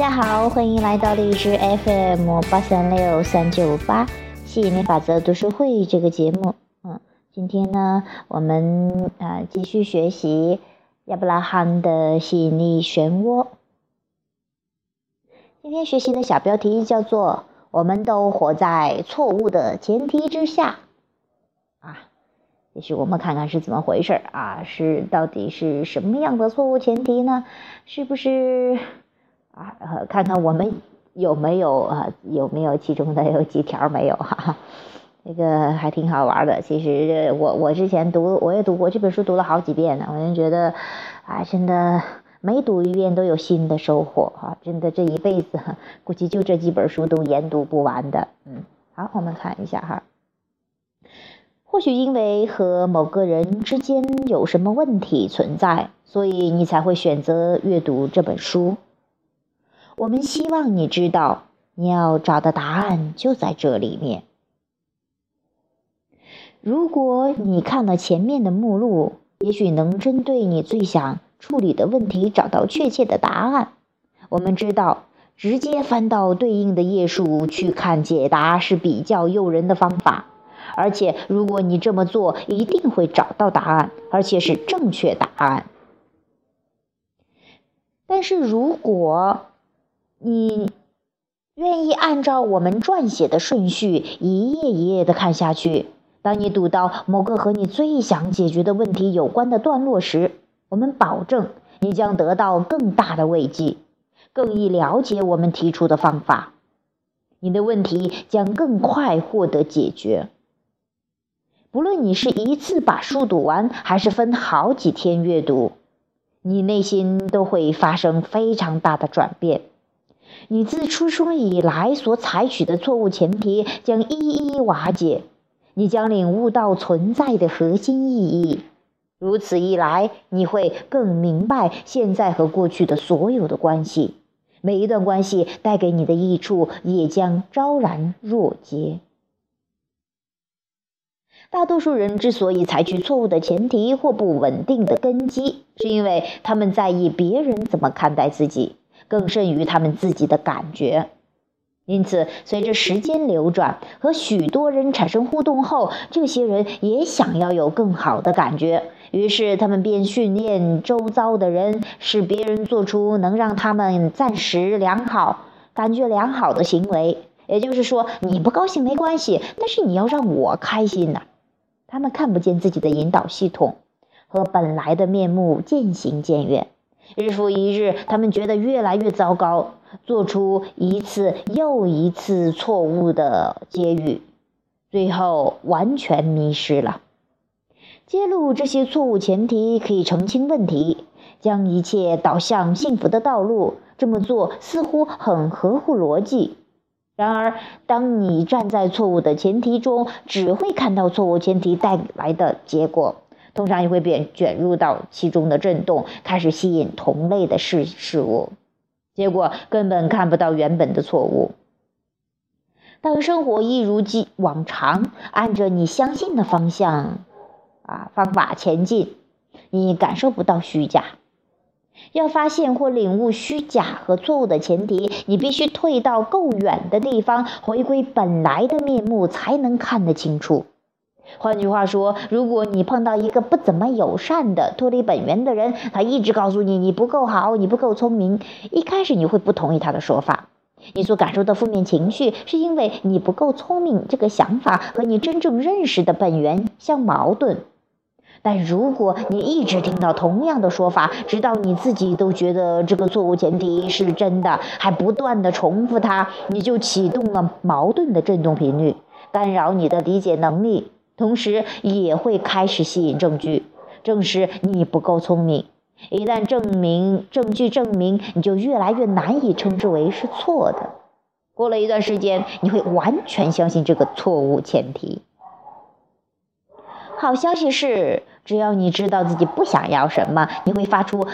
大家好，欢迎来到荔枝 FM 八三六三九八吸引力法则读书会这个节目。嗯，今天呢，我们啊继续学习亚伯拉罕的吸引力漩涡。今天学习的小标题叫做“我们都活在错误的前提之下”。啊，也许我们看看是怎么回事啊？是到底是什么样的错误前提呢？是不是？啊，看看我们有没有啊？有没有其中的有几条没有哈？这个还挺好玩的。其实我我之前读我也读过这本书，读了好几遍呢。我就觉得，啊，真的每读一遍都有新的收获啊！真的这一辈子估计就这几本书都研读不完的。嗯，好，我们看一下哈。或许因为和某个人之间有什么问题存在，所以你才会选择阅读这本书。我们希望你知道，你要找的答案就在这里面。如果你看了前面的目录，也许能针对你最想处理的问题找到确切的答案。我们知道，直接翻到对应的页数去看解答是比较诱人的方法，而且如果你这么做，一定会找到答案，而且是正确答案。但是如果，你愿意按照我们撰写的顺序一页一页的看下去。当你读到某个和你最想解决的问题有关的段落时，我们保证你将得到更大的慰藉，更易了解我们提出的方法。你的问题将更快获得解决。不论你是一次把书读完，还是分好几天阅读，你内心都会发生非常大的转变。你自出生以来所采取的错误前提将一一瓦解，你将领悟到存在的核心意义。如此一来，你会更明白现在和过去的所有的关系，每一段关系带给你的益处也将昭然若揭。大多数人之所以采取错误的前提或不稳定的根基，是因为他们在意别人怎么看待自己。更甚于他们自己的感觉，因此，随着时间流转和许多人产生互动后，这些人也想要有更好的感觉，于是他们便训练周遭的人，使别人做出能让他们暂时良好、感觉良好的行为。也就是说，你不高兴没关系，但是你要让我开心呐。他们看不见自己的引导系统和本来的面目渐行渐远。日复一日，他们觉得越来越糟糕，做出一次又一次错误的结语，最后完全迷失了。揭露这些错误前提可以澄清问题，将一切导向幸福的道路。这么做似乎很合乎逻辑。然而，当你站在错误的前提中，只会看到错误前提带来的结果。通常也会变卷入到其中的震动，开始吸引同类的事事物，结果根本看不到原本的错误。当生活一如既往常按着你相信的方向啊方法前进，你感受不到虚假。要发现或领悟虚假和错误的前提，你必须退到够远的地方，回归本来的面目，才能看得清楚。换句话说，如果你碰到一个不怎么友善的、脱离本源的人，他一直告诉你你不够好，你不够聪明，一开始你会不同意他的说法。你所感受的负面情绪，是因为你不够聪明这个想法和你真正认识的本源相矛盾。但如果你一直听到同样的说法，直到你自己都觉得这个错误前提是真的，还不断的重复它，你就启动了矛盾的振动频率，干扰你的理解能力。同时也会开始吸引证据，证实你不够聪明。一旦证明证据证明，你就越来越难以称之为是错的。过了一段时间，你会完全相信这个错误前提。好消息是，只要你知道自己不想要什么，你会发出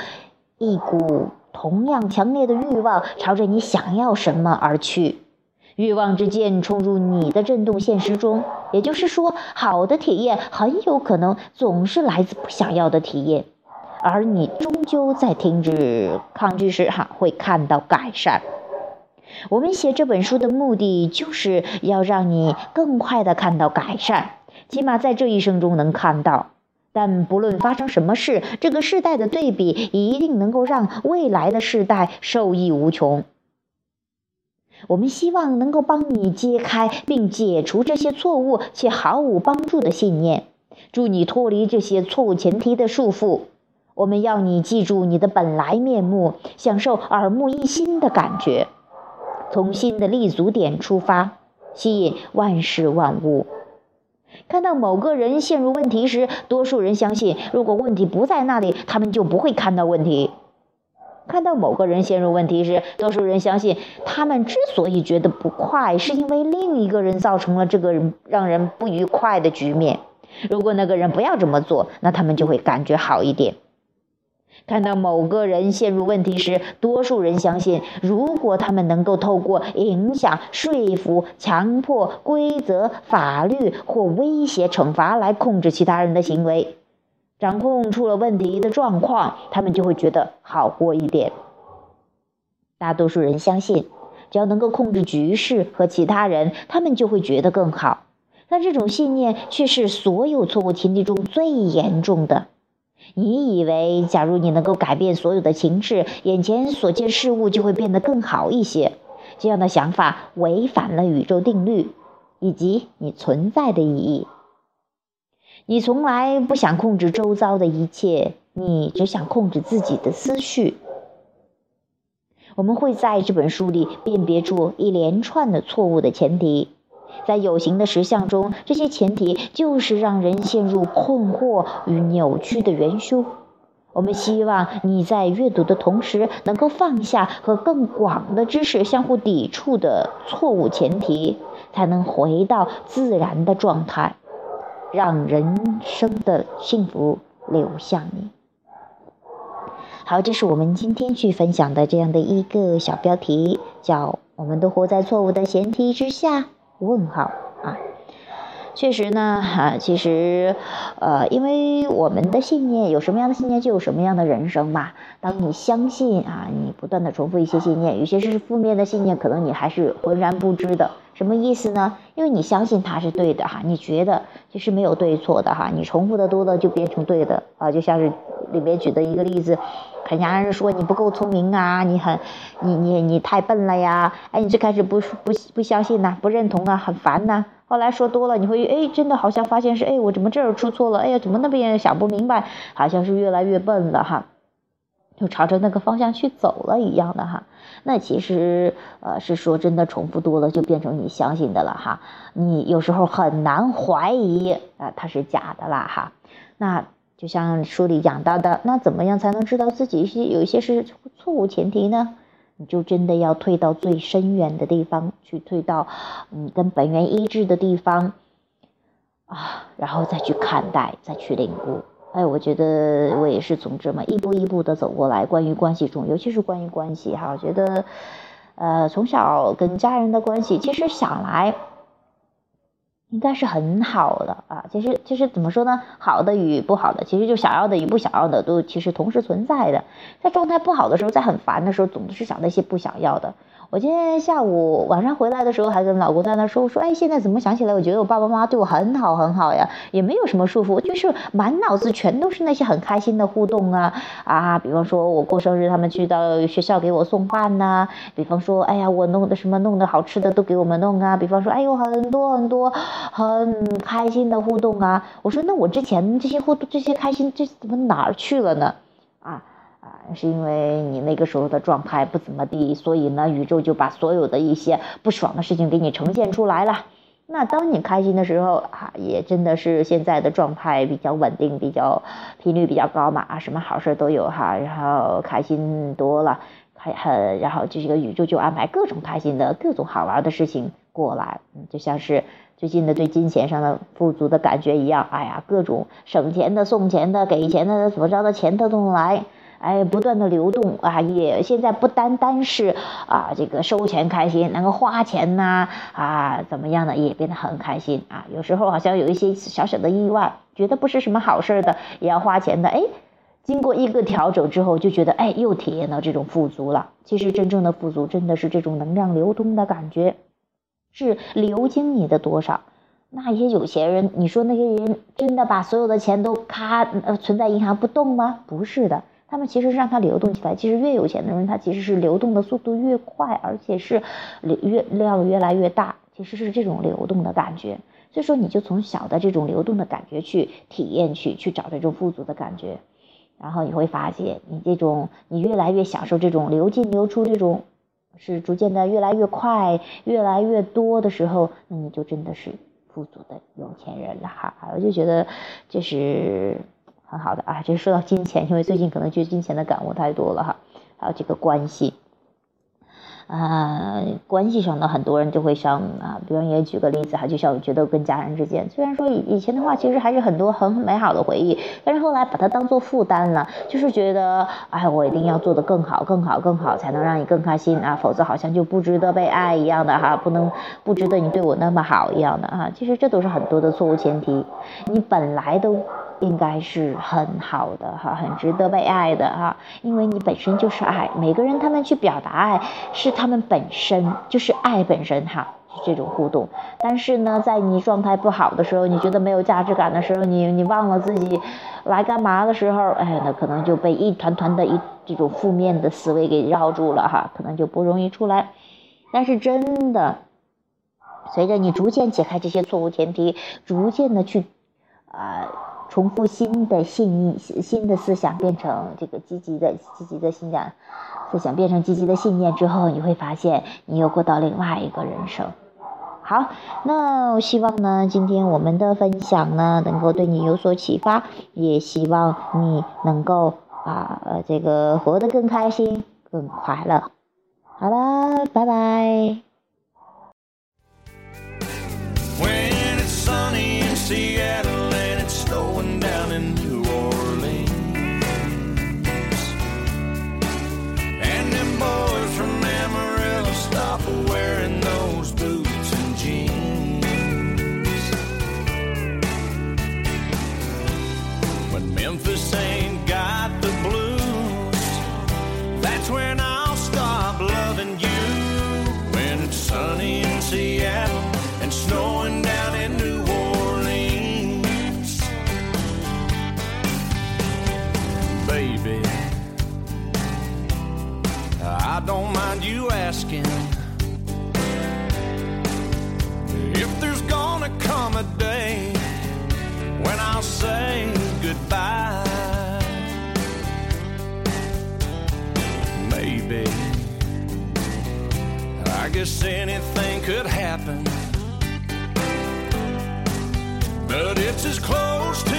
一股同样强烈的欲望，朝着你想要什么而去。欲望之箭冲入你的震动现实中，也就是说，好的体验很有可能总是来自不想要的体验，而你终究在停止抗拒时，哈，会看到改善。我们写这本书的目的，就是要让你更快的看到改善，起码在这一生中能看到。但不论发生什么事，这个世代的对比一定能够让未来的世代受益无穷。我们希望能够帮你揭开并解除这些错误且毫无帮助的信念，助你脱离这些错误前提的束缚。我们要你记住你的本来面目，享受耳目一新的感觉，从新的立足点出发，吸引万事万物。看到某个人陷入问题时，多数人相信，如果问题不在那里，他们就不会看到问题。看到某个人陷入问题时，多数人相信，他们之所以觉得不快，是因为另一个人造成了这个让人不愉快的局面。如果那个人不要这么做，那他们就会感觉好一点。看到某个人陷入问题时，多数人相信，如果他们能够透过影响、说服、强迫、规则、法律或威胁、惩罚来控制其他人的行为，掌控出了问题的状况，他们就会觉得好过一点。大多数人相信，只要能够控制局势和其他人，他们就会觉得更好。但这种信念却是所有错误前提中最严重的。你以为，假如你能够改变所有的情势，眼前所见事物就会变得更好一些。这样的想法违反了宇宙定律以及你存在的意义。你从来不想控制周遭的一切，你只想控制自己的思绪。我们会在这本书里辨别出一连串的错误的前提。在有形的实相中，这些前提就是让人陷入困惑与扭曲的元凶。我们希望你在阅读的同时，能够放下和更广的知识相互抵触的错误前提，才能回到自然的状态，让人生的幸福流向你。好，这是我们今天去分享的这样的一个小标题，叫“我们都活在错误的前提之下”。问号啊，确实呢，哈，其实，呃，因为我们的信念有什么样的信念，就有什么样的人生嘛。当你相信啊，你不断的重复一些信念，有些是负面的信念，可能你还是浑然不知的。什么意思呢？因为你相信它是对的哈，你觉得其实没有对错的哈，你重复的多了就变成对的啊，就像是里面举的一个例子。很家人说你不够聪明啊，你很，你你你太笨了呀，哎，你最开始不不不相信呐，不认同啊，很烦呐，后来说多了，你会哎，真的好像发现是哎，我怎么这儿出错了？哎呀，怎么那边也想不明白？好像是越来越笨了哈，就朝着那个方向去走了一样的哈。那其实呃是说真的，重复多了就变成你相信的了哈。你有时候很难怀疑啊，它是假的啦哈。那。就像书里讲到的，那怎么样才能知道自己是有一些是错误前提呢？你就真的要退到最深远的地方去，退到你跟本源一致的地方啊，然后再去看待，再去领悟。哎，我觉得我也是从这么一步一步的走过来。关于关系中，尤其是关于关系哈，我觉得，呃，从小跟家人的关系，其实想来。应该是很好的啊，其实其实怎么说呢？好的与不好的，其实就想要的与不想要的都其实同时存在的。在状态不好的时候，在很烦的时候，总是想那些不想要的。我今天下午晚上回来的时候，还跟老公在那说，我说，哎，现在怎么想起来，我觉得我爸爸妈妈对我很好很好呀，也没有什么束缚，就是满脑子全都是那些很开心的互动啊啊，比方说我过生日，他们去到学校给我送饭呐，比方说，哎呀，我弄的什么弄的好吃的都给我们弄啊，比方说，哎呦，很多很多很开心的互动啊，我说那我之前这些互动这些开心这怎么哪儿去了呢？是因为你那个时候的状态不怎么地，所以呢，宇宙就把所有的一些不爽的事情给你呈现出来了。那当你开心的时候啊，也真的是现在的状态比较稳定，比较频率比较高嘛啊，什么好事都有哈，然后开心多了，开很，然后这个宇宙就安排各种开心的各种好玩的事情过来，嗯，就像是最近的对金钱上的富足的感觉一样，哎呀，各种省钱的、送钱的、给钱的、怎么着的钱都能来。哎，不断的流动啊，也现在不单单是啊，这个收钱开心，能够花钱呐啊，怎么样的也变得很开心啊。有时候好像有一些小小的意外，觉得不是什么好事的，也要花钱的，哎，经过一个调整之后，就觉得哎，又体验到这种富足了。其实真正的富足，真的是这种能量流通的感觉，是流经你的多少。那些有钱人，你说那些人真的把所有的钱都咔呃存在银行不动吗？不是的，他们其实让它流动起来。其实越有钱的人，他其实是流动的速度越快，而且是流越量越来越大。其实是这种流动的感觉。所以说，你就从小的这种流动的感觉去体验，去去找这种富足的感觉，然后你会发现，你这种你越来越享受这种流进流出这种，是逐渐的越来越快，越来越多的时候，那你就真的是富足的有钱人了哈。我就觉得就是很好的啊。就是说到金钱，因为最近可能就金钱的感悟太多了哈，还有这个关系。啊，关系上的很多人就会像啊，比方也举个例子哈，就像我觉得跟家人之间，虽然说以以前的话，其实还是很多很美好的回忆，但是后来把它当做负担了，就是觉得哎，我一定要做得更好、更好、更好，才能让你更开心啊，否则好像就不值得被爱一样的哈，不能不值得你对我那么好一样的啊，其实这都是很多的错误前提，你本来都。应该是很好的哈，很值得被爱的哈，因为你本身就是爱。每个人他们去表达爱，是他们本身就是爱本身哈，这种互动。但是呢，在你状态不好的时候，你觉得没有价值感的时候，你你忘了自己来干嘛的时候，哎，那可能就被一团团的一这种负面的思维给绕住了哈，可能就不容易出来。但是真的，随着你逐渐解开这些错误前提，逐渐的去啊。重复新的信念、新的思想变成这个积极的、积极的信仰，思想变成积极的信念之后，你会发现你又过到另外一个人生。好，那我希望呢，今天我们的分享呢，能够对你有所启发，也希望你能够啊，这个活得更开心、更快乐。好了，拜拜。Asking if there's gonna come a day when I'll say goodbye. Maybe. I guess anything could happen. But it's as close to